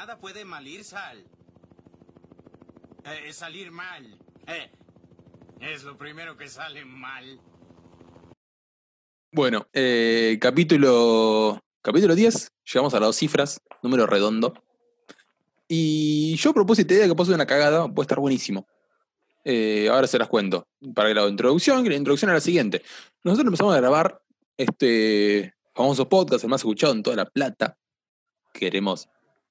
nada puede mal ir, Sal. Eh, salir mal. Eh, es lo primero que sale mal. Bueno, eh, capítulo, capítulo 10, llegamos a las dos cifras, número redondo. Y yo propuse esta idea que puede una cagada, puede estar buenísimo. Eh, ahora se las cuento. Para la introducción, que la introducción era la siguiente. Nosotros empezamos a grabar este famoso podcast, el más escuchado en toda la plata. Queremos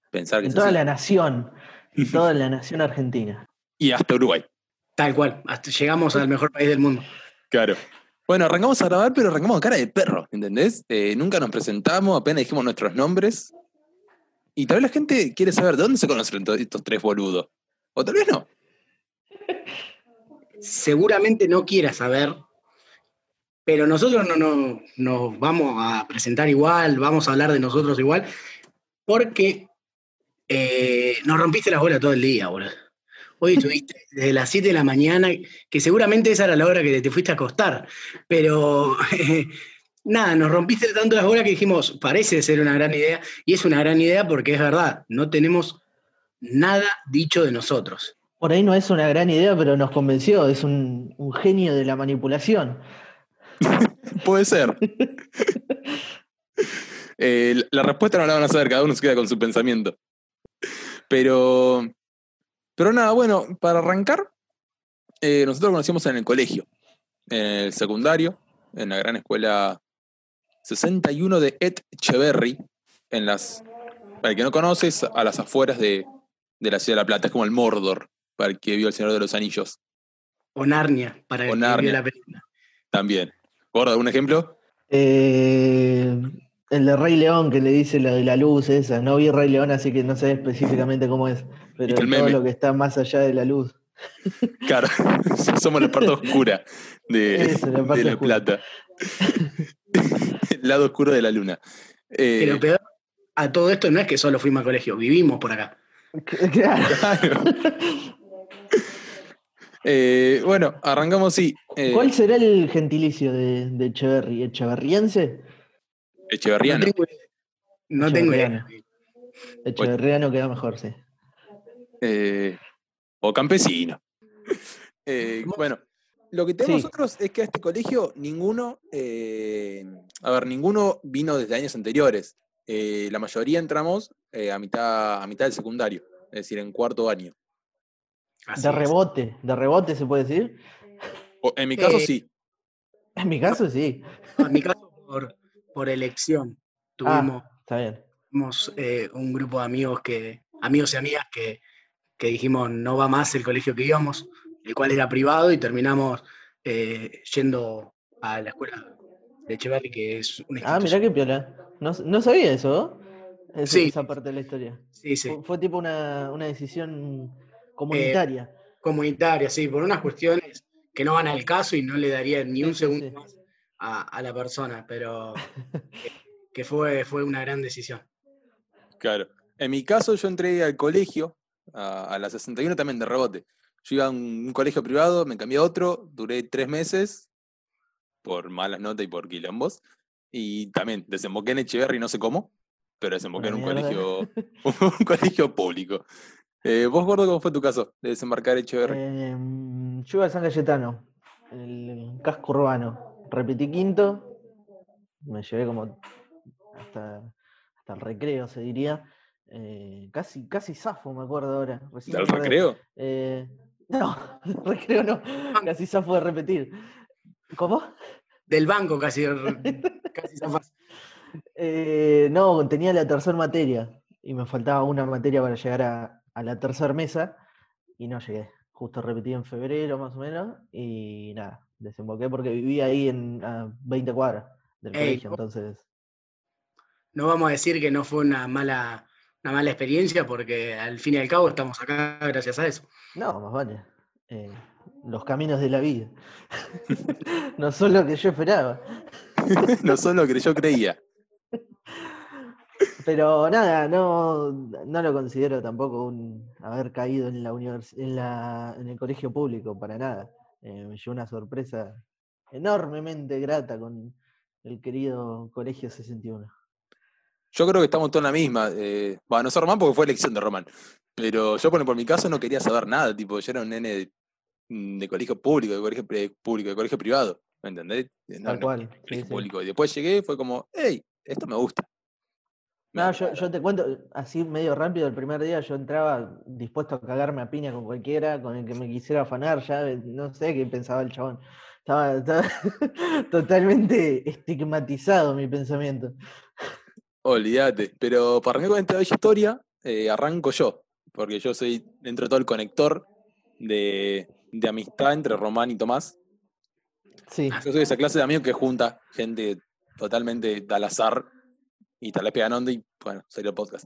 pensar que En es toda así. la nación. En toda la nación argentina. Y hasta Uruguay. Tal cual. Hasta llegamos al mejor país del mundo. Claro. Bueno, arrancamos a grabar, pero arrancamos a cara de perro, ¿entendés? Eh, nunca nos presentamos, apenas dijimos nuestros nombres. Y tal vez la gente quiere saber de dónde se conocen to- estos tres boludos. O tal vez no. Seguramente no quiera saber, pero nosotros no, no- nos vamos a presentar igual, vamos a hablar de nosotros igual, porque eh, nos rompiste las bolas todo el día, boludo. Hoy estuviste desde las 7 de la mañana, que seguramente esa era la hora que te fuiste a acostar, pero nada, nos rompiste tanto las bolas que dijimos, parece ser una gran idea, y es una gran idea porque es verdad, no tenemos nada dicho de nosotros. Por ahí no es una gran idea, pero nos convenció. Es un, un genio de la manipulación. Puede ser. Eh, la- la respuesta no la van a saber, cada uno se queda con su pensamiento. Pero, pero nada, bueno, para arrancar, eh, nosotros conocimos en el colegio, en el secundario, en la gran escuela 61 de Ed Echeverry, en las, para el que no conoces, a las afueras de, de la ciudad de La Plata, es como el Mordor, para el que vio El Señor de los Anillos O Narnia, para el O que Narnia. vio la película. también. ¿Gordo, algún ejemplo? Eh, el de Rey León que le dice lo de la luz esa. No vi Rey León, así que no sé específicamente cómo es. Pero ¿Viste el todo meme? lo que está más allá de la luz. Claro, somos la parte oscura de, Eso, la parte de La oscura. Plata. El lado oscuro de la luna. Eh, Pero peor a todo esto no es que solo fuimos al colegio, vivimos por acá. Claro. claro. Eh, bueno, arrancamos sí. eh, ¿Cuál será el gentilicio de, de Echeverry? ¿Echeverriense? Echeverriano. No tengo idea. No tengo idea. Echeverriano. Queda mejor, sí. eh, o campesino. Eh, bueno, lo que tenemos Sí. nosotros es que a este colegio ninguno, eh, a ver, ninguno vino desde años anteriores. Eh, la mayoría entramos eh, a, mitad, a mitad del secundario, es decir, en cuarto año. Así De es. rebote, de rebote se puede decir. O- en mi caso Eh, sí. En mi caso sí. No, en mi caso, por, por elección. Tuvimos, Ah, está bien. tuvimos, eh, un grupo de amigos que, amigos y amigas que, que dijimos no va más el colegio que íbamos, el cual era privado, y terminamos eh, yendo a la escuela de Echeverry, que es una Ah, mirá qué piola. No, no sabía eso, ¿no? Esa- Sí. Esa parte de la historia. Sí, sí. Fue, fue tipo una, una decisión comunitaria. Comunitaria, sí, por unas cuestiones que no van al caso y no le daría ni un Sí, segundo sí. más a, a la persona, pero que, que fue, fue una gran decisión. Claro. En mi caso, yo entré al colegio, a, a la 61 también de rebote. Yo iba a un, un colegio privado, me cambié a otro, duré tres meses por malas notas y por quilombos. Y también desemboqué en Echeverry, no sé cómo, pero desemboqué en un colegio, un colegio público. Eh, ¿Vos, Gordo, cómo fue tu caso de desembarcar en Echeverry? Em, yo iba a San Cayetano, el casco urbano. Repetí quinto, me llevé como hasta, hasta el recreo, se diría. Eh, casi, casi zafo, me acuerdo ahora. recién ¿Del me acordé. recreo? Eh, no, recreo no, casi zafo de repetir. ¿Cómo? Del banco casi, casi zafás. Eh, no, tenía la tercera materia y me faltaba una materia para llegar a, a la tercera mesa y no llegué. Justo repetí en febrero más o menos y nada, desemboqué porque vivía ahí en a 20 cuadras del Ey, colegio, entonces No vamos a decir que no fue una mala, una mala experiencia, porque al fin y al cabo estamos acá gracias a eso. no, más vale. Eh, los caminos de la vida. no son lo que yo esperaba. no son lo que yo creía. Pero nada, no, no lo considero tampoco un haber caído en la univers- en la, en el colegio público, para nada. Eh, me llevó una sorpresa enormemente grata con el querido Colegio 61. yo creo que estamos todos en la misma. Eh, bueno, no sé Román porque fue elección de Román. Pero yo, por, por mi caso, no quería saber nada. Tipo, yo era un nene de, de colegio público, de colegio público, de colegio privado. ¿Me entendés? No, Tal no, cual. colegio sí, sí. público. Y después llegué y fue como, hey, esto me gusta. No, yo, yo te cuento así medio rápido, el primer día yo entraba dispuesto a cagarme a piña con cualquiera, con el que me quisiera afanar, ya eh, no sé qué pensaba el chabón. Estaba, estaba totalmente estigmatizado mi pensamiento. Olvídate. Pero para arrancar con esta bella historia, eh, arranco yo. Porque yo soy, dentro de todo, el conector de, de amistad entre Román y Tomás. Sí, Yo soy esa clase de amigo que junta gente totalmente al azar y tal vez pegan onda y bueno, salió el podcast.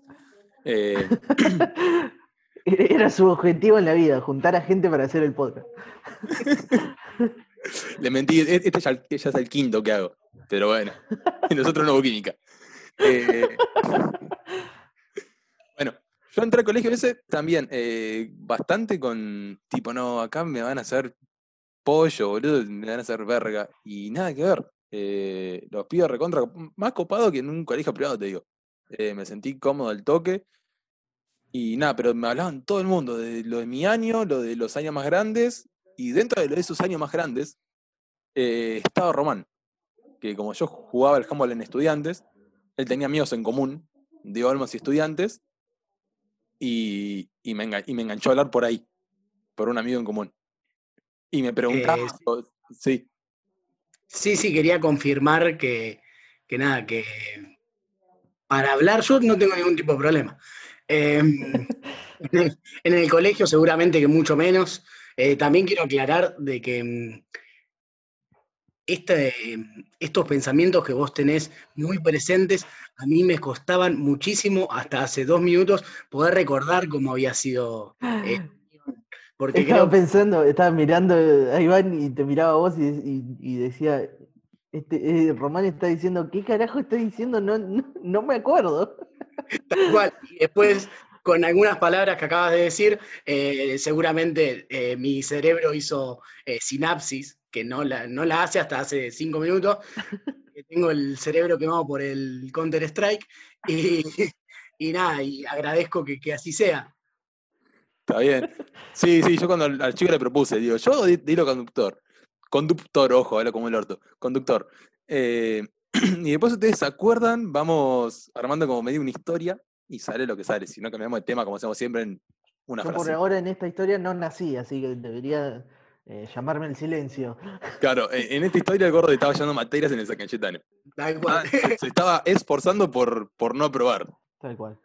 Eh, era su objetivo en la vida, juntar a gente para hacer el podcast. le mentí, e- este ya, ya es el quinto que hago, pero bueno, nosotros no hubo química. Eh, bueno, yo entré al colegio ese también, eh, bastante con tipo, no, acá me van a hacer pollo, boludo, me van a hacer verga, y nada que ver. Eh, los pibes recontra, más copado que en un colegio privado, te digo. Eh, me sentí cómodo al toque. Y nada, pero me hablaban todo el mundo, de lo de mi año, lo de los años más grandes, y dentro de lo de esos años más grandes, eh, estaba Román, que como yo jugaba el handball en estudiantes, él tenía amigos en común, de Olmos y estudiantes, y, y me y me enganchó a hablar por ahí, por un amigo en común. Y me preguntaba, sí, Sí, sí, quería confirmar que, que nada, que para hablar yo no tengo ningún tipo de problema. Eh, en, el, en el colegio seguramente que mucho menos. Eh, también quiero aclarar de que este, estos pensamientos que vos tenés muy presentes, a mí me costaban muchísimo hasta hace dos minutos poder recordar cómo había sido. eh, porque Estaba creo pensando, estaba mirando a Iván y te miraba a vos y, y- y decía, este, eh, Román está diciendo, ¿qué carajo está diciendo? No, no, no me acuerdo. Tal cual. Y después, con algunas palabras que acabas de decir, eh, seguramente eh, mi cerebro hizo sinapsis, que no la, no la hace hasta hace cinco minutos. Tengo el cerebro quemado por el Counter-Strike. Y, y nada, y agradezco que, que así sea. Está bien. Sí, sí, yo cuando al chico le propuse, digo, yo di- dilo conductor. Conductor, ojo, hablo como el orto. Conductor. Eh, y después ustedes se acuerdan, vamos armando como medio una historia y sale lo que sale. Si no cambiamos de tema, como hacemos siempre en una Yo por frase. ahora en esta historia no nací, así que debería eh, llamarme el silencio. Claro, en en esta historia el gordo estaba llevando materias en el San Cayetano. Tal Ah, cual. se se estaba esforzando por, por no aprobar. Tal cual.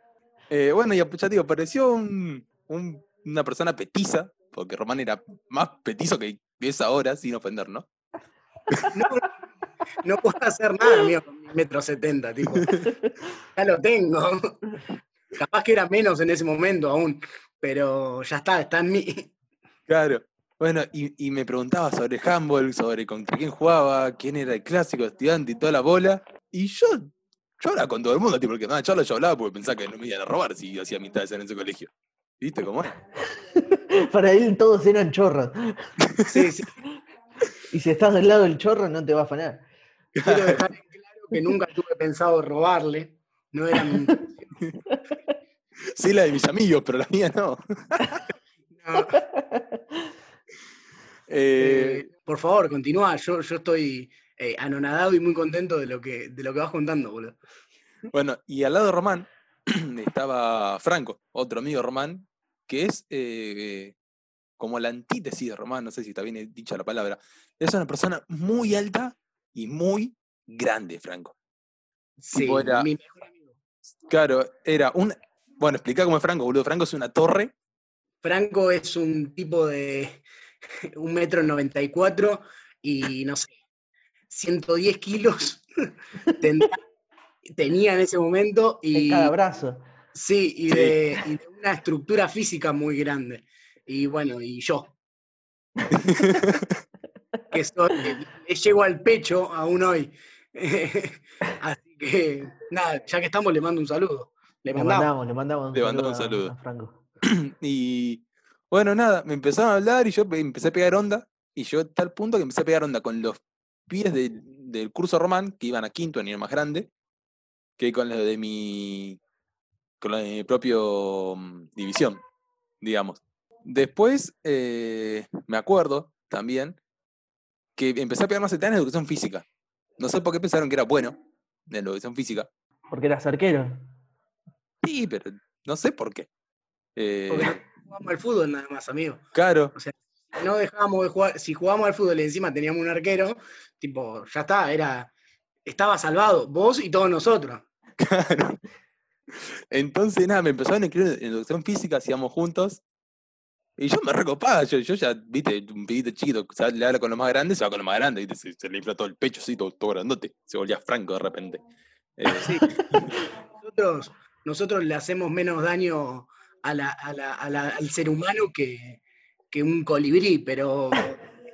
Eh, bueno, y ya digo, pareció un- un- una persona petiza, porque Román era más petizo que es ahora, sin ofender, ¿no? No, no puedo hacer nada, mío, con mi metro setenta, tipo. Ya lo tengo. Capaz que era menos en ese momento aún, pero ya está, está en mí. Claro. Bueno, y, y me preguntaba sobre handball, sobre contra quién jugaba, quién era el clásico estudiante y toda la bola. Y yo, yo hablaba con todo el mundo, tipo, porque nada, charla yo hablaba porque pensaba que no me iban a robar si yo hacía amistades en ese colegio. ¿Viste cómo es? Para él todos eran chorros. Sí, sí. Y si estás del lado del chorro no te va a afanar. Quiero dejar en claro que nunca tuve pensado robarle. No era mi intención. Sí, la de mis amigos, pero la mía no. No. Eh, Eh, por favor, continúa. Yo, yo estoy eh, anonadado y muy contento de lo que, de lo que vas contando, boludo. Bueno, y al lado de Román estaba Franco, otro amigo Román, que es eh, como la antítesis de Román, no sé si está bien dicha la palabra. Es una persona muy alta y muy grande, Franco. Sí, Tipo, era- mi mejor amigo. Claro, era un... Bueno, explica cómo es Franco, boludo. Franco es una torre. Franco es un tipo de un metro noventa y cuatro y no sé, 110 kilos tenía en ese momento En y cada brazo. Sí, y Sí. de, y de una estructura física muy grande. Y bueno, y yo. que soy, le llego al pecho aún hoy. Así que, nada, ya que estamos, le mando un saludo. Le Le mandamos. le mandamos un Le mandamos un saludo a- saludo. a Franco. Y bueno, nada, me empezaron a hablar y yo pe- empecé a pegar onda. Y yo a tal punto que empecé a pegar onda con los pies del curso román, que iban a quinto, a nivel más grande. que con lo de mi. Con de mi propio mm, división, digamos. Después, eh, me acuerdo también que empecé a pegar más en educación física. No sé por qué pensaron que era bueno en la educación física. Porque eras arquero. Sí, pero no sé por qué. Eh, Porque no jugamos al fútbol nada más, amigo. claro, No dejábamos de jugar, si jugábamos al fútbol y encima teníamos un arquero, tipo, ya está, era, estaba salvado, vos y todos nosotros. claro. Entonces, nada, me empezaron a inscribir en educación física, hacíamos juntos. Y yo me recopaba, yo, ya, viste, un pibito chiquito, sea, le habla con los más grandes, se va con los más grandes. Se, se le infla todo el pecho, así, todo, todo grandote. Se volvía franco de repente. Eh, nosotros, nosotros le hacemos menos daño al ser humano que, un colibrí, pero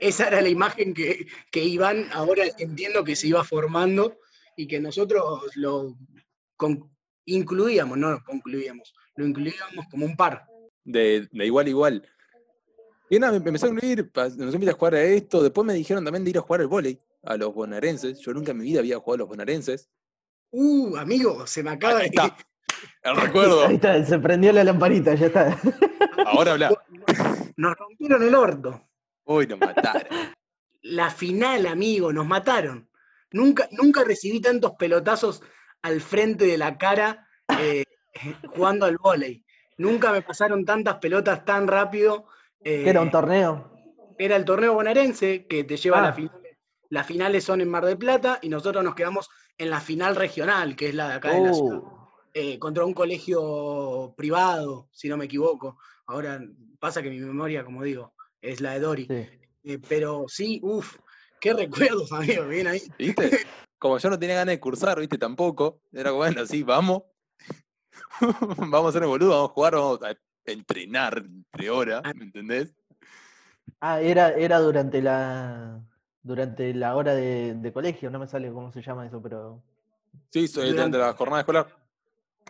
esa era la imagen que, que Iván ahora entiendo que se iba formando y que nosotros lo incluíamos, no lo concluíamos, lo incluíamos como un par. de, de igual a igual. Y nada, me me empezó a incluir, nos invita a jugar a esto. Después me dijeron también de ir a jugar al vóley a los bonaerenses. Yo nunca en mi vida había jugado a los bonaerenses. Uh, amigo, se me acaba Ahí está. El recuerdo. Ahí está, se prendió la lamparita, ya está. Ahora habla. Nos rompieron el orto. Uy, nos mataron. la final, amigo, nos mataron. Nunca, nunca recibí tantos pelotazos al frente de la cara eh, jugando al vóley. Nunca me pasaron tantas pelotas tan rápido. eh, era un torneo. era el torneo bonaerense que te lleva a la Ah. final. Las finales son en Mar del Plata y nosotros nos quedamos en la final regional, que es la de acá de la ciudad, Uh, eh, contra un colegio privado, si no me equivoco. Ahora pasa que mi memoria, como digo, es la de Dori. sí. Eh, pero sí, uff, qué recuerdos, amigo, bien ahí. ¿Viste? Como yo no tenía ganas de cursar, ¿viste? Tampoco. Era como, bueno, sí, vamos. vamos a hacer el boludo, vamos a jugar, vamos a entrenar entre horas, ¿me entendés? Ah, era, era durante la durante la hora de, de colegio, no me sale cómo se llama eso, pero Sí, so- durante la jornada escolar.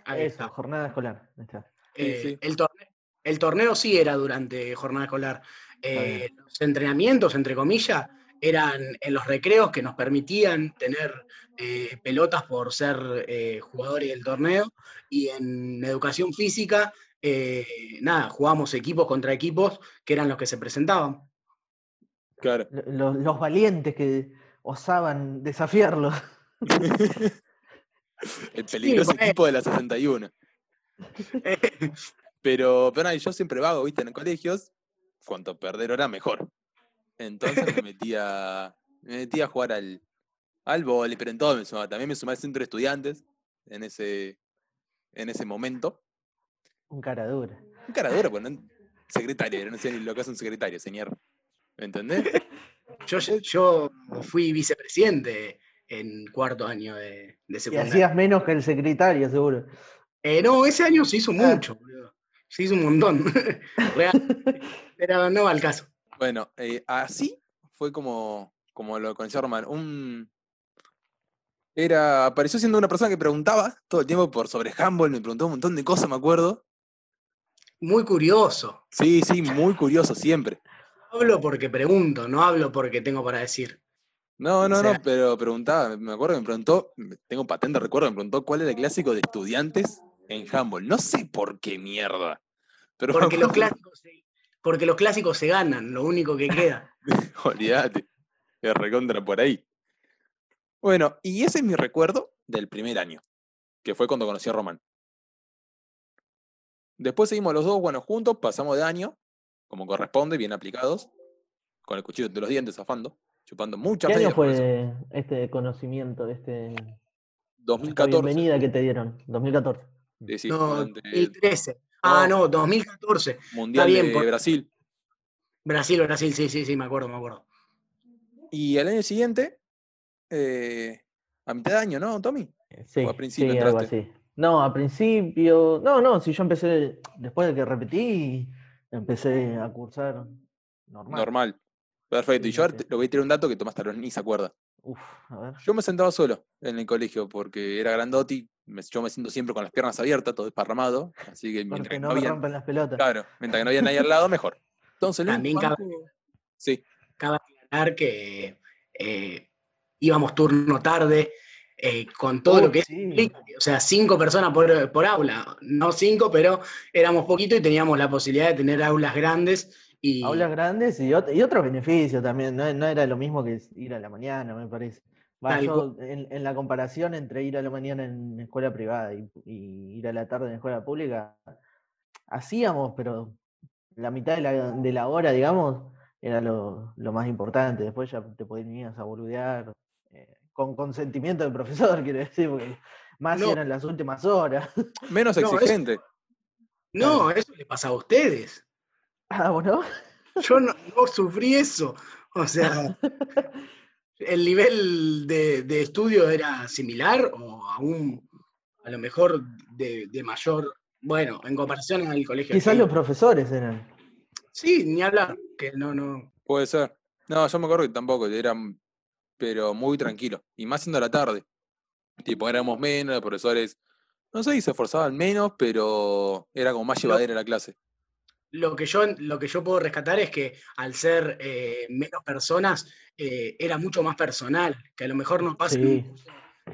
Ahí eso, está. jornada escolar. ahí está. Sí, Eh, sí. El, torneo, el torneo sí era durante jornada escolar. Eh, los entrenamientos, entre comillas, eran en los recreos que nos permitían tener eh, pelotas por ser eh, jugadores del torneo. Y en educación física, eh, nada, jugábamos equipos contra equipos que eran los que se presentaban. Claro. Lo- Los, los valientes que osaban desafiarlo. El peligroso ponele. equipo de la 61. Pero, pero yo siempre vago, viste, en colegios, cuanto perder hora, mejor. Entonces me metía, me metía a jugar al, al vóley, pero en todo me sumaba. También me sumaba al centro de estudiantes en ese, en ese momento. Un cara dura. Un cara dura, pues no, secretario, no sé ni lo que es un secretario, señor. ¿Me entendés? Yo, yo fui vicepresidente en cuarto año de, de Y secundaria. hacías menos que el secretario, seguro. Eh, no, ese año se hizo Ah. mucho, boludo. Se hizo un montón. Real. Pero no va al caso. Bueno, eh, así fue como, como lo conoció Román. Un, era, apareció siendo una persona que preguntaba todo el tiempo por sobre handball, me preguntó un montón de cosas, me acuerdo. Muy curioso. Sí, sí, muy curioso siempre. Hablo porque pregunto, no hablo porque tengo para decir. No, no, O sea- no, pero preguntaba, me acuerdo que me preguntó, tengo patente recuerdo, me preguntó cuál era el clásico de estudiantes en handball. No sé por qué mierda. Pero Porque los, clásicos se, porque los clásicos se ganan, lo único que queda. Olvídate. Es recontra por ahí. Bueno, y ese es mi recuerdo del primer año, que fue cuando conocí a Román. Después seguimos los dos, bueno, juntos, pasamos de año, como corresponde, bien aplicados, con el cuchillo entre los dientes, zafando, chupando mucha ¿Qué año fue este conocimiento, este, esta 2014. bienvenida que te dieron? 2014. Sí, sí, no, durante el 2013. Ah, no, 2014. Mundial bien, de por- Brasil. Brasil, Brasil, sí, sí, sí, me acuerdo, me acuerdo. Y al año siguiente, eh, a mitad de año, ¿no, Tommy? Sí, a principio sí, algo entraste? así. No, a principio. No, no, si yo empecé, después de que repetí, empecé a cursar normal. Normal. Perfecto. Y yo sí, le voy a tirar un dato que Tomás Talón ni se acuerda. Uf, a ver. Yo me sentaba solo en el colegio porque era grandotti. me- yo me siento siempre con las piernas abiertas, todo desparramado. Así que mientras Porque que no no me había, rompen las pelotas. claro, mientras que no había nadie al lado, mejor. Entonces, También cabe- Sí, Cabe aclarar que eh, íbamos turno tarde eh, con todo lo que es, Sí. o sea, cinco personas por, por aula, no cinco, pero éramos poquito y teníamos la posibilidad de tener aulas grandes y Aulas grandes y, ot- y otros beneficios también. No, no era lo mismo que ir a la mañana, me parece. Va, Tal yo, en, en la comparación entre ir a la mañana en escuela privada y, y ir a la tarde en escuela pública, hacíamos, pero la mitad de la, de la hora, digamos, era lo, lo más importante. Después ya te ponías a boludear, eh, con consentimiento del profesor, quiero decir, porque más No. eran las últimas horas. Menos No, es- exigente. no, eso le pasa a ustedes. Ah, bueno. Yo no, no sufrí eso. O sea, el nivel de, de estudio era similar o aún a lo mejor de, de mayor, bueno, en comparación al colegio. Quizás los profesores eran. Sí, ni hablar, que no, no. Puede ser. No, yo me acuerdo que tampoco, era, pero muy tranquilo. Y más siendo la tarde. Tipo, éramos menos, los profesores, no sé si se esforzaban menos, pero era como más llevadera la clase. Lo que yo, lo que yo puedo rescatar es que al ser eh, menos personas, eh, era mucho más personal, que a lo mejor nos pasa Sí.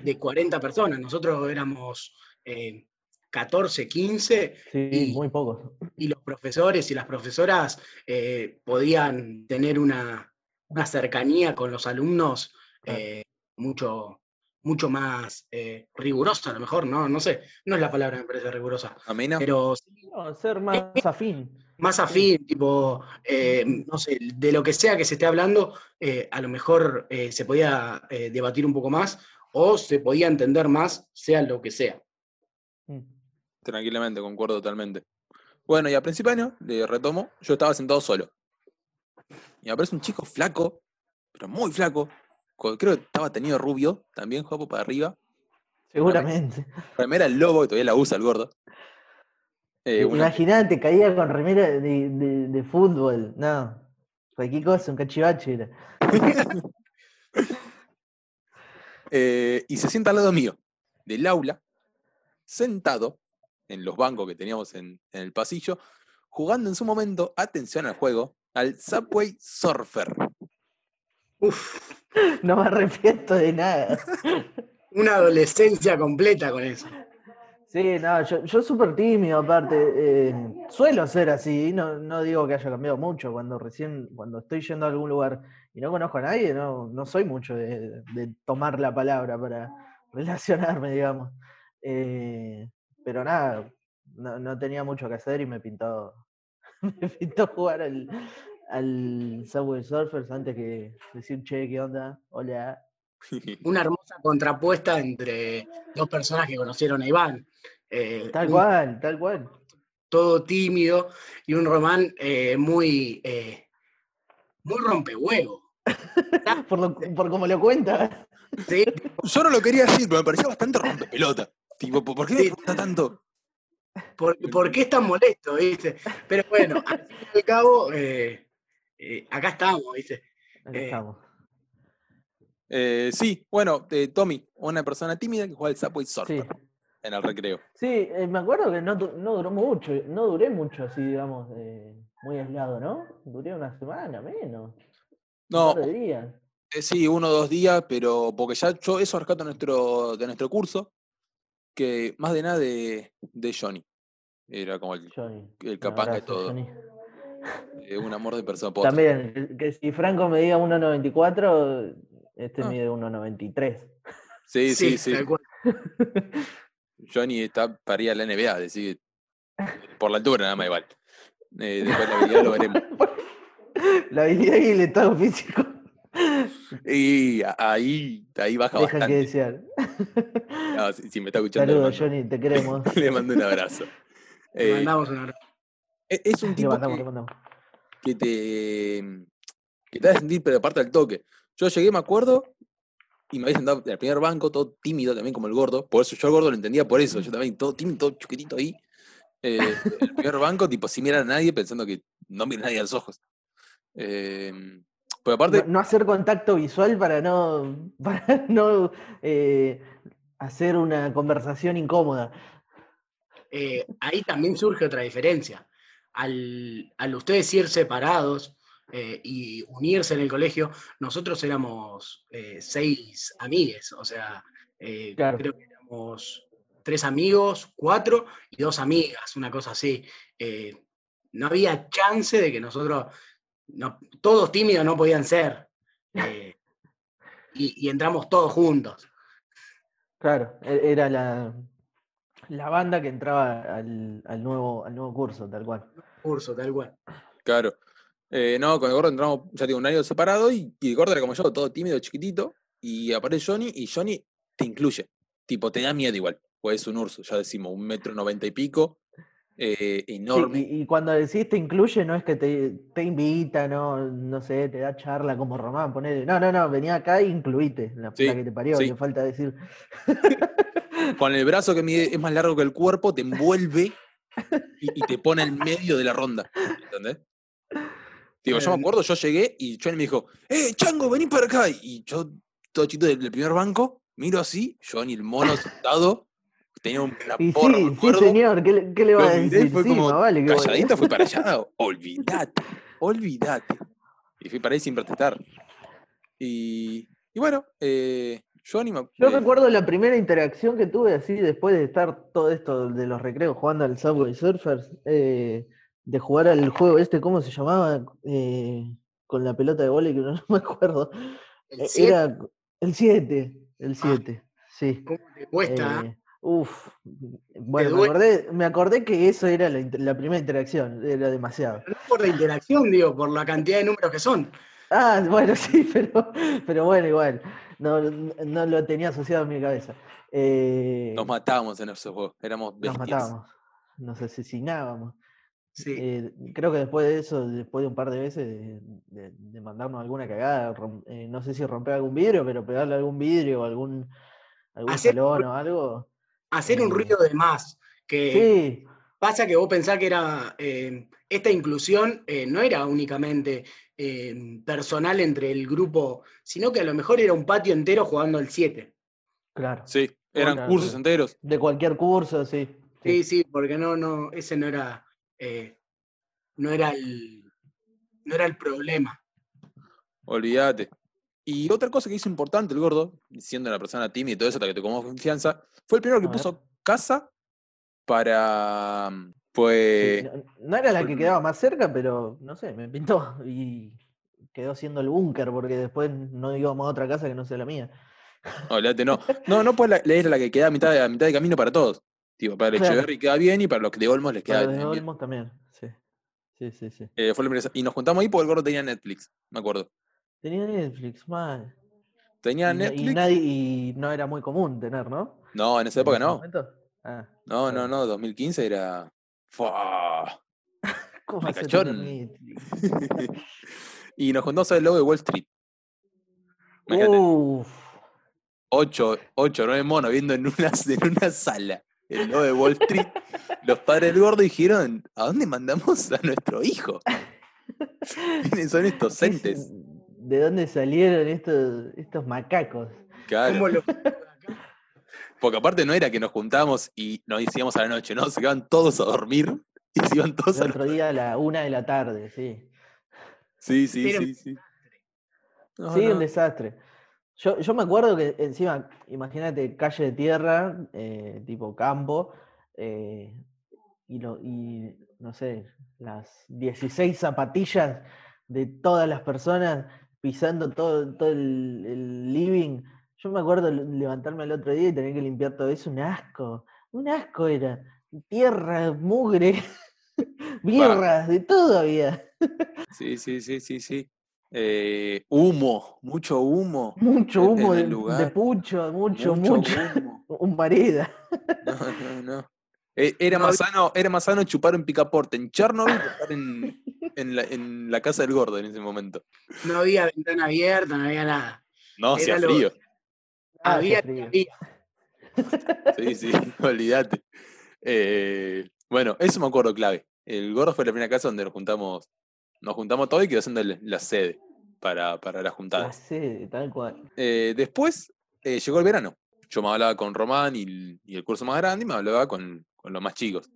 de 40 personas. Nosotros éramos eh, 14, 15, Sí, Y- muy pocos. y los profesores y las profesoras eh, podían tener una, una cercanía con los alumnos Claro. eh, mucho, mucho más eh, rigurosa, a lo mejor, ¿no? No sé, no es la palabra que me parece rigurosa, Amena. pero sí No, ser más afín. Más afín, tipo, eh, no sé, de lo que sea que se esté hablando, eh, a lo mejor eh, se podía eh, debatir un poco más o se podía entender más, sea lo que sea. Mm. Tranquilamente, concuerdo totalmente. Bueno, y a principio de año, le retomo, yo estaba sentado solo. Y aparece un chico flaco, pero muy flaco. co- Creo que estaba tenido rubio, también guapo para arriba. Seguramente. Remera el lobo, que todavía la usa el gordo. Eh, una- Imagínate, caía con remera de, de- de fútbol. No. Cualquier cosa, un cachivache era. eh, y se sienta al lado mío, del aula, sentado en los bancos que teníamos en, en el pasillo, jugando en su momento, atención al juego, al Subway Surfer. Uf, No me arrepiento de nada. una adolescencia completa con eso. Sí, no, yo, yo súper tímido aparte. eh, suelo ser así, no, no digo que haya cambiado mucho. Cuando recién, cuando estoy yendo a algún lugar y no conozco a nadie, no, no soy mucho de, de tomar la palabra para relacionarme, digamos. Eh, pero nada, no, no tenía mucho que hacer y me pintó, me pintó jugar al, al Subway Surfers antes que decir, che, ¿qué onda? Hola. Una hermosa contrapuesta entre dos personas que conocieron a Iván. Eh, Tal un- cual, tal cual. todo tímido y un Román eh, muy, eh, muy rompehuevo. Por, lo, por como lo cuenta. ¿sí? Yo no lo quería decir, pero me parecía bastante rompepelota. Tipo, ¿por qué me Sí. tanto? ¿Por, por qué es tan molesto? ¿viste? Pero bueno, al fin y al cabo, eh, eh, acá estamos, ¿viste? Acá estamos. Eh, sí, bueno, eh, Tommy, una persona tímida que juega al Subway Sí, Surfer en el recreo. sí eh, me acuerdo que no, no duró mucho, no duré mucho así, digamos, eh, muy aislado, ¿no? Duré una semana, menos. No, Un días. eh, sí, uno o dos días, pero porque ya yo eso rescato de nuestro, de nuestro curso, que más de nada de, de Johnny. Era como el, Johnny. el capanga de todo. Johnny. eh, un amor de persona. También, que- si Franco medía 1.94, este Ah. mide 1.93. Sí, sí, sí. cual. Johnny está para ir a la NBA, decir, por la altura nada más igual. Eh, después la habilidad lo veremos. La habilidad y el estado físico Y ahí, ahí baja dejan que bastante. desear. No, si, si me está escuchando, Saludos, mando, Johnny, te queremos. le mando un abrazo. Le Eh, mandamos un abrazo. e- es un Le tipo mandamos, que, le mandamos. que te, que te hace sentir, pero aparte del toque. Yo llegué, me acuerdo, y me había sentado en el primer banco, todo tímido también como el gordo. Por eso yo al gordo lo entendía por eso. Yo también, todo tímido, todo chiquitito ahí. Eh, en el primer banco, tipo, sin mirar a nadie, pensando que no mira a nadie a los ojos. Eh, pero aparte, No, no hacer contacto visual para no, para no eh, hacer una conversación incómoda. Eh, ahí también surge otra diferencia. Al, al ustedes ir separados eh, y unirse en el colegio, nosotros éramos eh, seis amigues, o sea, Eh, Claro. Creo que éramos tres amigos, cuatro y dos amigas, una cosa así. Eh, no había chance de que nosotros, no- todos tímidos no podían ser. Eh, y, y entramos todos juntos. Claro, e- era la, la banda que entraba al, al nuevo, al nuevo curso, tal cual. Curso, tal cual. Claro. Eh, no, con el gordo entramos, ya digo, un año separado y, y el gordo era como yo, todo tímido, chiquitito. Y aparece Johnny y Johnny te incluye. Tipo, te da miedo igual. Pues es un urso, ya decimos, un metro noventa y pico. eh, Sí, enorme. y, y cuando decís te incluye, no es que te, te invita, no, no sé, te da charla como Román, ponele. No, no, no, venía acá e incluíte, la puta Sí, que te parió, sí. le falta decir. Con el brazo que mide, es más largo que el cuerpo, te envuelve y, y te pone en medio de la ronda. ¿Entendés? Digo, yo me Eh, acuerdo, yo llegué y Johnny me dijo, ¡eh, Chango, vení para acá! Y yo, todo chito del, primer banco, miro así, Johnny, el mono sentado, tenía un- Y porra, sí, sí, señor, ¿qué, le- qué le va a decir? fue Sí, como vale calladito, fui para allá, olvídate, olvídate. Y fui para ahí sin protestar. Y, y bueno, eh, Johnny me Yo recuerdo la primera interacción que tuve así después de estar todo esto de los recreos jugando al Subway Surfers, eh, de jugar al juego este, ¿cómo se llamaba? Eh, con la pelota de vóley, que no, me acuerdo. El Eh, siete, Era el 7, el 7, sí. ¿Cómo te cuesta? Eh, uf, bueno, me acordé, me acordé que eso era la, primera interacción, era demasiado. No por la interacción, digo, por la cantidad de números que son. Ah, bueno, sí, pero, pero bueno, igual, no, no lo tenía asociado en mi cabeza. Eh, nos matábamos en esos juegos, éramos nos bestias. matábamos, nos asesinábamos. Sí. Eh, creo que después de eso, después de un par de veces de, de- de mandarnos alguna cagada, rom- eh, no sé si romper algún vidrio, pero pegarle algún vidrio o algún, algún Hacer- salón o algo. Hacer un eh, ruido de más. Que Sí, pasa que vos pensás que era. eh, esta inclusión eh, no era únicamente eh, personal entre el grupo, sino que a lo mejor era un patio entero jugando al 7. claro. Sí, eran Bueno, cursos sí. enteros. De cualquier curso, sí. Sí, sí, porque no, no, ese no era. Eh, no era el. No era el problema. Olvídate. Y otra cosa que hizo importante el gordo, siendo una persona tímida y todo eso, hasta que te tomó confianza, fue el primero que puso casa para. Sí, Pues. no, no era la que quedaba más cerca, pero no sé, me pintó y quedó siendo el búnker porque después no íbamos a otra casa que no sea la mía. Olvídate, no. No, no, pues la, la- era la que queda a mitad, de, a mitad de camino para todos. Tipo, para el Claro. Echeverry queda bien y para los de Olmos les queda Para los de bien. Olmos también, sí. Sí, sí, sí. Eh, fue la primera- y nos juntamos ahí porque el gordo tenía Netflix, me acuerdo. Tenía Netflix, mal. Tenía Y, no- y Netflix. nadie, y no era muy común tener, ¿no? No, en esa En época no. Ah, No, no, Bueno. no, 2015 era. ¡Fua! ¿cómo y nos juntamos al logo de Wall Street. Imagínate, Uf, ocho, ocho, nueve monos viendo en una, en una sala el logo de Wall Street. Los padres del gordo dijeron: ¿A dónde mandamos a nuestro hijo? ¿Quiénes son estos ¿qué es- entes? ¿De dónde salieron estos, estos macacos? Claro. ¿Cómo lo- Porque aparte no era que nos juntábamos y nos íbamos a la noche, ¿no? Se quedaban todos a dormir y se iban todos El a la otro día a la una de la tarde, sí. Sí, sí, Pero- sí, sí. No, Sí, no. un desastre. Yo, yo me acuerdo que encima, imagínate, calle de tierra, eh, tipo campo, eh, y, lo, y no sé, las 16 zapatillas de todas las personas pisando todo, todo el, el living. Yo me acuerdo le- levantarme el otro día y tener que limpiar todo eso, un asco, un asco era. Tierra, mugre, birras, de todo había. Sí, sí, sí, sí, sí. Eh, humo, mucho humo. Mucho en- en humo el de, de pucho, mucho, mucho. humo. Un mareda. No, no, no. Eh, Era No más sano, era más sano chupar en picaporte en Chernobyl que estar en, en la, en la casa del gordo en ese momento. No había ventana abierta, no había nada. No, Era hacía lo- frío. Ah, había, frío. había. Sí, sí, olvídate. Eh, bueno, eso me acuerdo clave. El gordo fue la primera casa donde nos juntamos, nos juntamos todos y quedó siendo la, sede para, para las La sede, tal cual. Eh, después eh, llegó el verano. Yo me hablaba con Román y, el- y el curso más grande y me hablaba con, con los más chicos.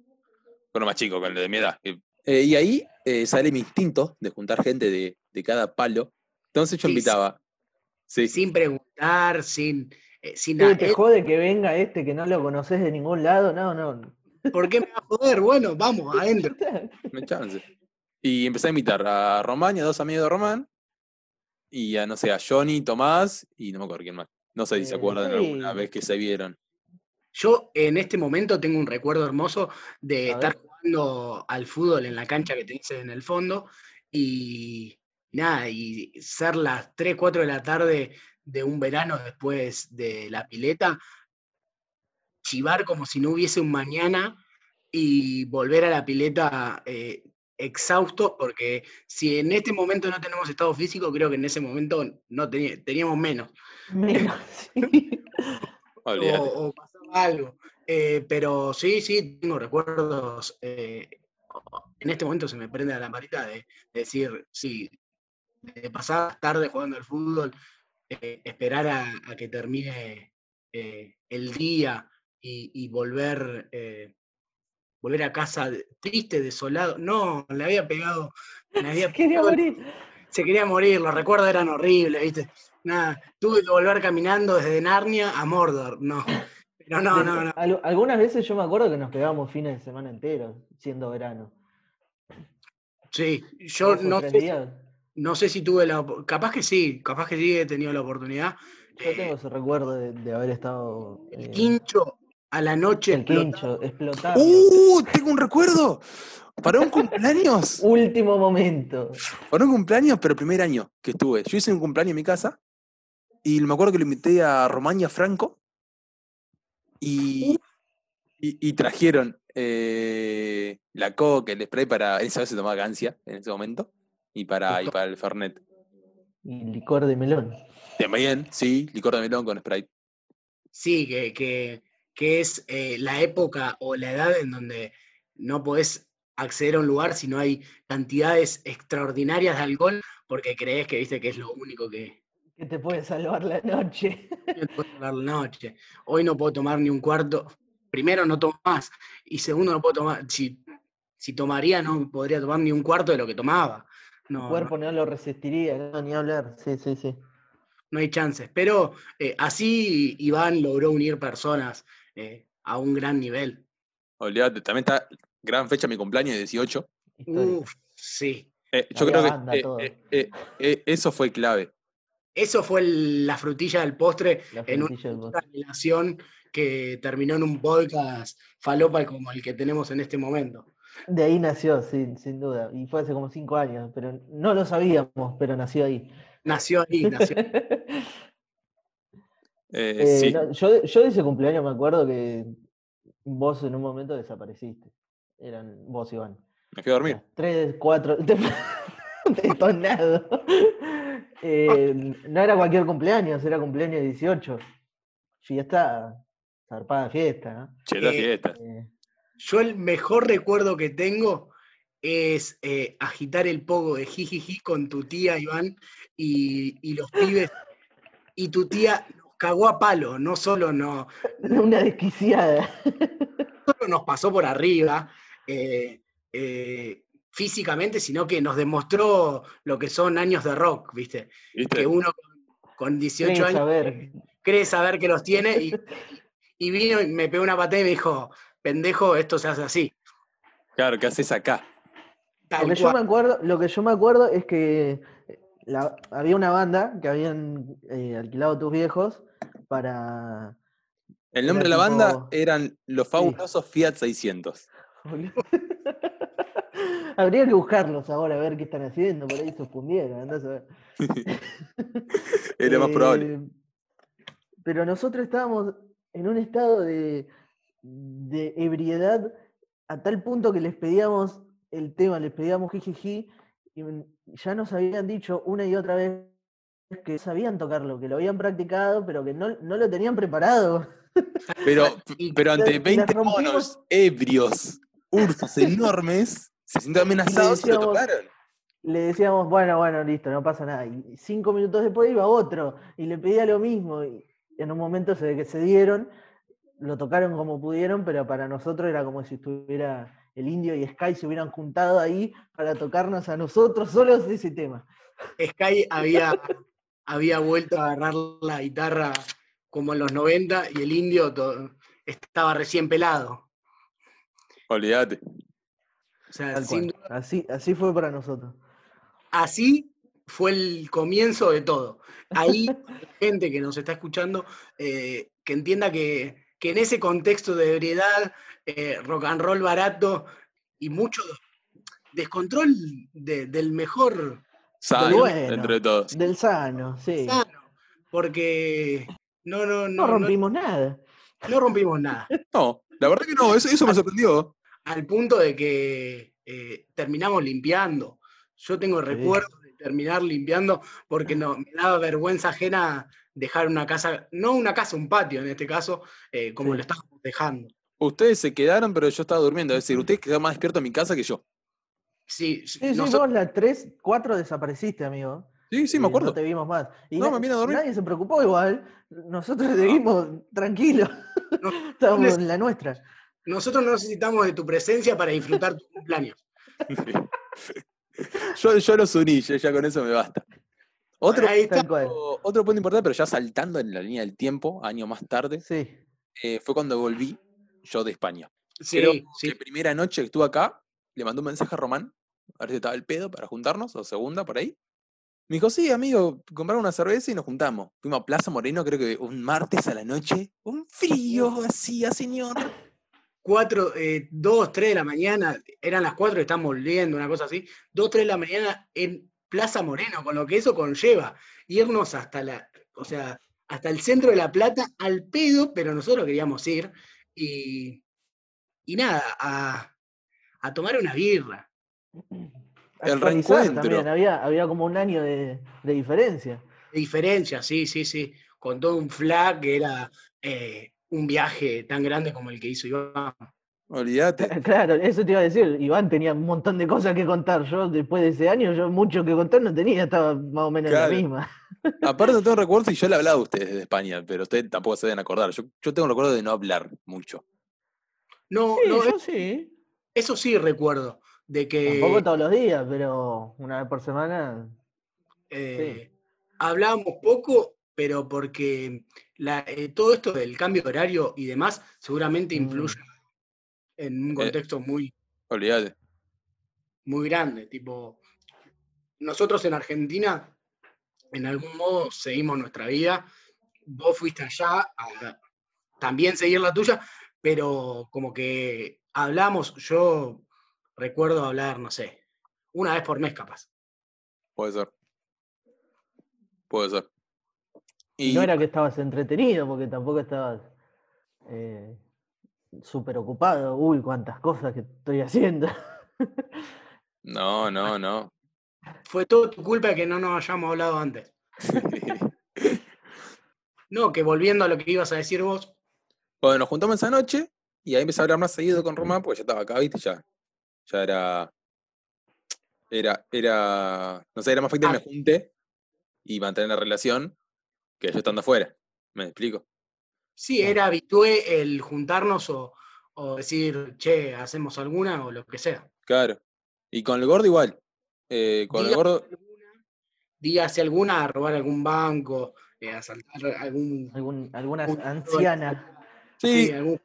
Con los más chicos, con los de mi edad. Eh, y ahí eh, sale mi instinto de juntar gente de, de cada palo. Entonces yo Sí, invitaba. Sí, Sin preguntar, sin. eh, sin ¿Qué nada. te jode que venga este que no lo conoces de ningún lado? No, no. ¿Por qué me va a joder? Bueno, vamos, adentro. Me chance. Y empecé a invitar a Román y a dos amigos de Román. Y a, no sé, a Johnny, Tomás y no me acuerdo quién más. No sé si se Eh, acuerdan alguna sí. vez que se vieron. Yo en este momento tengo un recuerdo hermoso de A estar ver. jugando al fútbol en la cancha que tenés en el fondo y nada, y ser las 3, 4 de la tarde de un verano después de la pileta, chivar como si no hubiese un mañana y volver a la pileta eh, exhausto, porque si en este momento no tenemos estado físico, creo que en ese momento no teníamos menos. Menos, sí. O, o pasaba algo. Eh, pero sí, sí, tengo recuerdos. eh, en este momento se me prende la lamparita de, de decir, sí, de pasar tarde jugando al fútbol, eh, esperar a, a que termine eh, el día y, y volver, eh, volver a casa triste, desolado. No, le había pegado. Le había Quería pegado- morir. se quería morir, los recuerdos eran horribles, ¿viste? Nada, tuve que volver caminando desde Narnia a Mordor, no. Pero no, De- no, no. al- algunas veces yo me acuerdo que nos pegábamos fines de semana enteros, siendo verano. Sí, yo no sé, días. no sé si tuve la... op- Capaz que sí, capaz que sí he tenido la oportunidad. Yo Eh, tengo ese recuerdo de, de haber estado. el eh, quincho a la noche el explotaba. quincho, explotar. ¡Uh! Tengo un recuerdo. Para un cumpleaños. Último momento. Para un cumpleaños, pero primer año que estuve. Yo hice un cumpleaños en mi casa. Y me acuerdo que lo invité a Román y a Franco. Y, y, y trajeron eh, la coca, el spray para. Esa vez se tomaba gancia en ese momento. Y para, y para el Fernet. Y licor de melón. También, sí, licor de melón con Sprite. Sí, que, que, que es eh, la época o la edad en donde no podés acceder a un lugar si no hay cantidades extraordinarias de alcohol porque crees que viste que es lo único que, Que te puede salvar la noche. que te puede tomar la noche. Hoy no puedo tomar ni un cuarto. Primero no tomo más. Y segundo no puedo tomar. Si, si tomaría, no podría tomar ni un cuarto de lo que tomaba. El No, cuerpo no lo resistiría, no, ni hablar. Sí, sí, sí. no hay chances. Pero eh, así Iván logró unir personas eh, a un gran nivel. Olvídate, también está gran fecha mi cumpleaños, 18. Histórico. Uf, sí. Eh, yo creo que eh, eh, eh, eh, eso fue clave. Eso fue el- la frutilla del postre en una relación que terminó en un podcast falopa como el que tenemos en este momento. De ahí nació, sin, sin duda. Y fue hace como cinco años, pero no lo sabíamos, pero nació ahí. Nació ahí, nació. Eh, Eh, sí, no, yo, yo de ese cumpleaños me acuerdo que vos en un momento desapareciste. Eran vos, Iván. me fui a dormir. Las Tres, cuatro, detonado. Eh, no era cualquier cumpleaños, era cumpleaños 18. Fiesta, zarpada fiesta, ¿no? Che, la Eh, fiesta. Eh, Yo el mejor recuerdo que tengo es eh, agitar el pogo de jijiji con tu tía Iván y, y los pibes. Y tu tía cagó a palo, no solo, no, una desquiciada. solo nos pasó por arriba eh, eh, físicamente, sino que nos demostró lo que son años de rock, ¿viste? ¿Viste? Que uno con, con 18 Cree años saber. cree saber que los tiene y, y vino y me pegó una patada y me dijo, pendejo, esto se hace así. Claro, ¿qué haces acá? Tal Lo que, yo me acuerdo, lo que yo me acuerdo es que la- había una banda que habían eh, alquilado tus viejos para. El nombre de la banda eran los fabulosos Fiat 600. Habría que buscarlos ahora a ver qué están haciendo, por ahí se fundieron, andás a ver. Era más probable. Eh, Pero nosotros estábamos en un estado de, de ebriedad a tal punto que les pedíamos el tema, les pedíamos jijiji, y ya nos habían dicho una y otra vez que sabían tocarlo, que lo habían practicado, pero que no, no lo tenían preparado. Pero, y pero ante las 20 rompimos. monos ebrios, ursos enormes, se sintieron amenazados y lo tocaron. Le decíamos, bueno, bueno, listo, no pasa nada. Y cinco minutos después iba otro y le pedía lo mismo. Y en un momento se ve que se dieron, lo tocaron como pudieron, pero para nosotros era como si estuviera el indio y Sky se hubieran juntado ahí para tocarnos a nosotros solos ese tema. Sky había, había vuelto a agarrar la guitarra como en los 90 y el indio estaba recién pelado. Olvídate. O sea, sin. Así, así fue para nosotros. así fue el comienzo de todo. Ahí, gente que nos está escuchando, eh, que entienda que, que en ese contexto de ebriedad, eh, rock and roll barato y mucho descontrol de- del mejor Sano, bueno. dentro de todo. Del sano, sí. sano, porque no, no, No no, no, rompimos nada. no rompimos nada. No, la verdad que no, eso, eso me sorprendió. al punto de que eh, terminamos limpiando. Yo tengo Sí. recuerdos de terminar limpiando porque no, me daba vergüenza ajena dejar una casa, no una casa, un patio en este caso, eh, como Sí. lo estábamos dejando. Ustedes se quedaron, pero yo estaba durmiendo. Es decir, ustedes quedaron más despiertos en mi casa que yo. Sí, Sí, sí, nosotros- vos las 3, 4 desapareciste, amigo. Sí, sí, me acuerdo. No te vimos más. Y No, me vine a dormir. nadie se preocupó igual. Nosotros seguimos tranquilos. No, Estábamos en la nuestra. nosotros no necesitamos de tu presencia para disfrutar tu cumpleaños. yo, yo los uní, ya con eso me basta. Otro, Ahí está. Tal cual. otro punto importante, pero ya saltando en la línea del tiempo, año más tarde, Sí. eh, fue cuando volví yo de España. Sí, Creo sí. que primera noche que estuve acá, le mandé un mensaje a Román, a ver si estaba el pedo para juntarnos, o segunda, por ahí. Me dijo, sí, amigo, compraron una cerveza y nos juntamos. Fuimos a Plaza Moreno, creo que un martes a la noche. Un frío así, a señor. Cuatro, eh, dos, tres de la mañana, eran las cuatro, estamos volviendo, una cosa así, dos, tres de la mañana en Plaza Moreno, con lo que eso conlleva, irnos hasta la, o sea, hasta el centro de La Plata al pedo, pero nosotros queríamos ir, y, y nada, a, a tomar una birra. El reencuentro. También. Había, había como un año de, de diferencia. De diferencia, sí, sí, sí, con todo un flag que era eh, un viaje tan grande como el que hizo Iván. Olvídate. Claro, eso te iba a decir. Iván tenía un montón de cosas que contar. Yo, después de ese año, yo mucho que contar no tenía, estaba más o menos en la misma. Aparte no tengo recuerdos y yo le he hablado a ustedes de España, pero ustedes tampoco se deben acordar. Yo, yo tengo recuerdo de no hablar mucho. No, Sí, no, yo sí. eso sí recuerdo, de que... Tampoco todos los días, pero una vez por semana. Eh, Hablábamos poco, pero porque la- eh, todo esto del cambio de horario y demás seguramente Mm. En un contexto muy, Olvídate. muy grande. Tipo, nosotros en Argentina, en algún modo, seguimos nuestra vida. Vos fuiste allá a también seguir la tuya, pero como que hablamos, yo recuerdo hablar, no sé, una vez por mes capaz. Puede ser. Puede ser. Y no era que estabas entretenido, porque tampoco estabas eh, súper ocupado. Uy, cuántas cosas que estoy haciendo. No, no, no. Fue todo tu culpa que no nos hayamos hablado antes. No, que volviendo a lo que ibas a decir vos, Bueno, nos juntamos esa noche y ahí empecé a hablar más seguido con Román porque ya estaba acá, ¿viste? Ya, ya era. Era, era. No sé, era más fácil que me Ah. junte y mantener la relación que yo estando afuera. ¿Me explico? Sí, era habitué el juntarnos o, o decir, che, hacemos alguna o lo que sea. Claro. Y con el gordo igual. Eh, con el gordo. alguna- dígase alguna a robar algún banco, eh, a asaltar algún. Algún, algunas un- ancianas. Sí, algún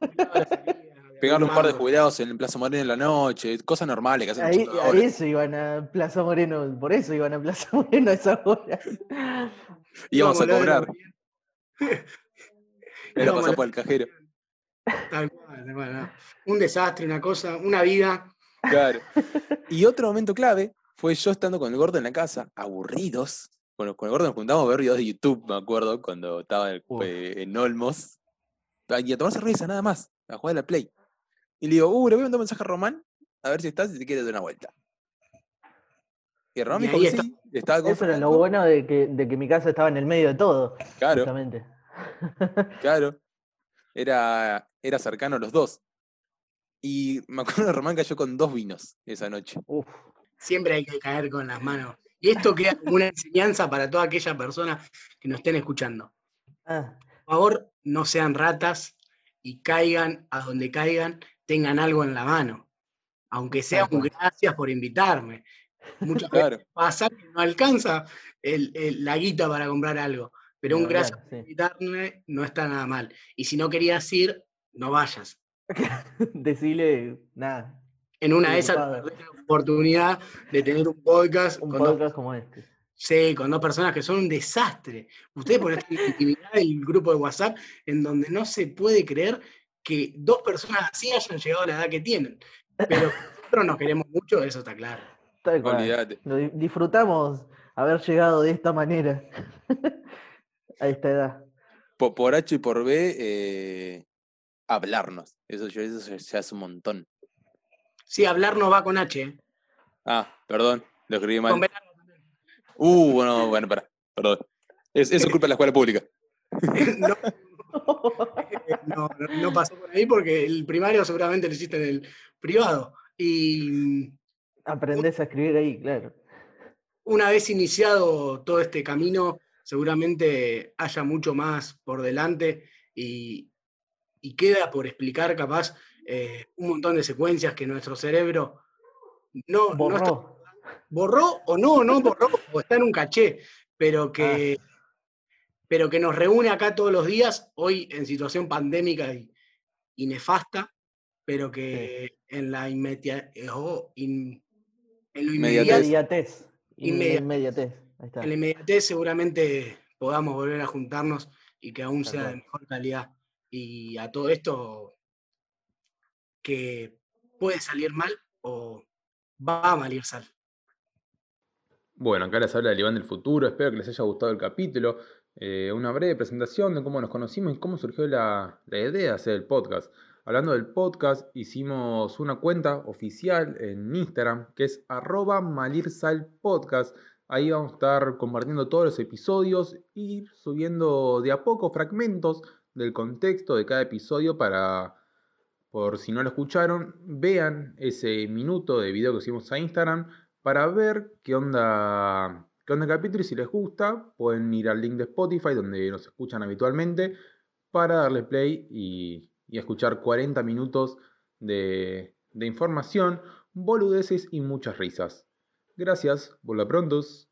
pegarle un par de jubilados en Plaza Moreno en la noche, cosas normales que hacen Ahí, a eso iban a Plaza Moreno, por eso iban a Plaza Moreno a esa hora. Íbamos a cobrar, íbamos a pasar por el cajero. Tal cual, tal cual, ¿no? Un desastre, una cosa, una vida. Claro. Y otro momento clave fue yo estando con el gordo en la casa, aburridos. Bueno, con el gordo nos juntamos a ver videos de YouTube, me acuerdo, cuando estaba en, eh, en Olmos. Y a tomar cerveza, nada más, a jugar a la Play. Y le digo, uh, le voy a mandar un mensaje a Román, a ver si estás, si te quiere dar una vuelta. Y Román me dijo sí, estaba Eso era lo bueno de que, de que mi casa estaba en el medio de todo, Claro, justamente. claro. Era, era cercano a los dos. Y me acuerdo que Román cayó con dos vinos esa noche. Uf, Siempre hay que caer con las manos. Y esto queda como una enseñanza para toda aquella persona que nos estén escuchando. ah, Por favor, no sean ratas y caigan a donde caigan, tengan algo en la mano. Aunque sea un gracias por invitarme. Muchas Claro. veces pasa que no alcanza el- el- la guita para comprar algo. Pero un gracias por invitarme no está nada mal. Y si no querías ir, no vayas. Decirle, nada, En una de esas ocupado. perdés la oportunidad de tener un podcast, un con, dos, podcast como este. sí, con dos personas que son un desastre. Ustedes ponen esta intimidad del grupo de WhatsApp en donde no se puede creer que dos personas así hayan llegado a la edad que tienen. Pero nosotros nos queremos mucho, eso está claro. Disfrutamos haber llegado de esta manera a esta edad. Po- Por, H y por B, eh, hablarnos. Eso, yo- eso ya- ya es un montón. Sí, hablar no va con H. ¿eh? Ah, perdón, lo escribí mal. Con B Uh, bueno, bueno, pará, perdón. Es, eso es culpa de la escuela pública. no, no, no- no pasó por ahí porque el primario seguramente lo hiciste en el privado. Y Aprendés a escribir ahí, claro. una vez iniciado todo este camino, seguramente haya mucho más por delante y, y queda por explicar capaz eh, un montón de secuencias que nuestro cerebro no, no está- Borró. borró o no, no borró, o está en un caché, pero que, pero que nos reúne acá todos los días, hoy en situación pandémica y, y nefasta, pero que en la inmedia- eh, oh, in- en lo Inmediatez. inmediato, Inmediatez. Inmediatez. Inmediatez. Ahí está. en la inmediatez seguramente podamos volver a juntarnos y que aún sea de mejor calidad. Y a todo esto que puede salir mal o va a malir sal. Bueno, acá les habla el Iván del futuro, espero que les haya gustado el capítulo. Eh, una breve presentación de cómo nos conocimos y cómo surgió la, la idea de hacer el podcast. Hablando del podcast, hicimos una cuenta oficial en Instagram que es arroba malirsalpodcast. Ahí vamos a estar compartiendo todos los episodios y subiendo de a poco fragmentos del contexto de cada episodio para, por si no lo escucharon, vean ese minuto de video que hicimos a Instagram para ver qué onda, qué onda el capítulo y si les gusta pueden ir al link de Spotify donde nos escuchan habitualmente para darle play y, y escuchar 40 minutos de, de información, boludeces y muchas risas. Gracias, por la prontos.